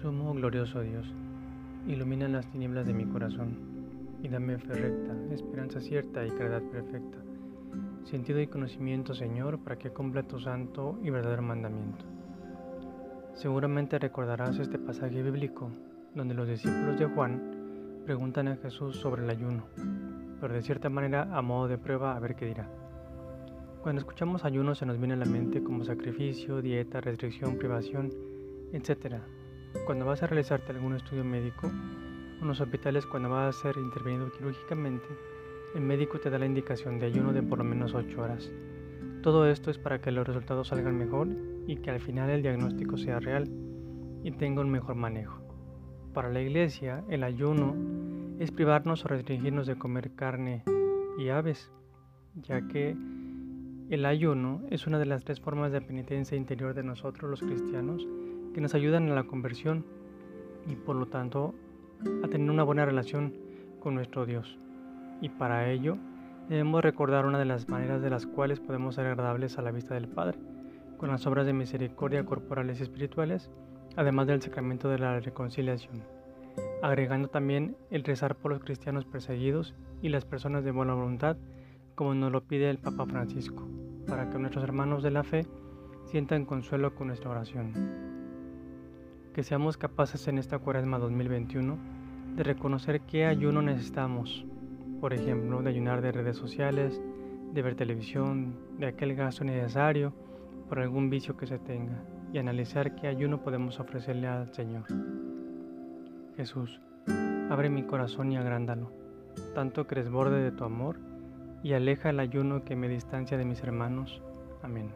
Sumo glorioso Dios, ilumina las tinieblas de mi corazón y dame fe recta, esperanza cierta y caridad perfecta, sentido y conocimiento, Señor, para que cumpla tu santo y verdadero mandamiento. Seguramente recordarás este pasaje bíblico donde los discípulos de Juan preguntan a Jesús sobre el ayuno, pero de cierta manera a modo de prueba a ver qué dirá. Cuando escuchamos ayuno se nos viene a la mente como sacrificio, dieta, restricción, privación, etc. Cuando vas a realizarte algún estudio médico, en los hospitales cuando vas a ser intervenido quirúrgicamente, el médico te da la indicación de ayuno de por lo menos 8 horas. Todo esto es para que los resultados salgan mejor y que al final el diagnóstico sea real y tenga un mejor manejo. Para la iglesia, el ayuno es privarnos o restringirnos de comer carne y aves, ya que el ayuno es una de las tres formas de penitencia interior de nosotros los cristianos que nos ayudan a la conversión y por lo tanto a tener una buena relación con nuestro Dios. Y para ello debemos recordar una de las maneras de las cuales podemos ser agradables a la vista del Padre, con las obras de misericordia corporales y espirituales, además del sacramento de la reconciliación, agregando también el rezar por los cristianos perseguidos y las personas de buena voluntad, como nos lo pide el Papa Francisco, para que nuestros hermanos de la fe sientan consuelo con nuestra oración que seamos capaces en esta cuaresma 2021 de reconocer qué ayuno necesitamos, por ejemplo, de ayunar de redes sociales, de ver televisión, de aquel gasto necesario por algún vicio que se tenga y analizar qué ayuno podemos ofrecerle al Señor. Jesús, abre mi corazón y agrándalo, tanto que desborde de tu amor y aleja el ayuno que me distancia de mis hermanos. Amén.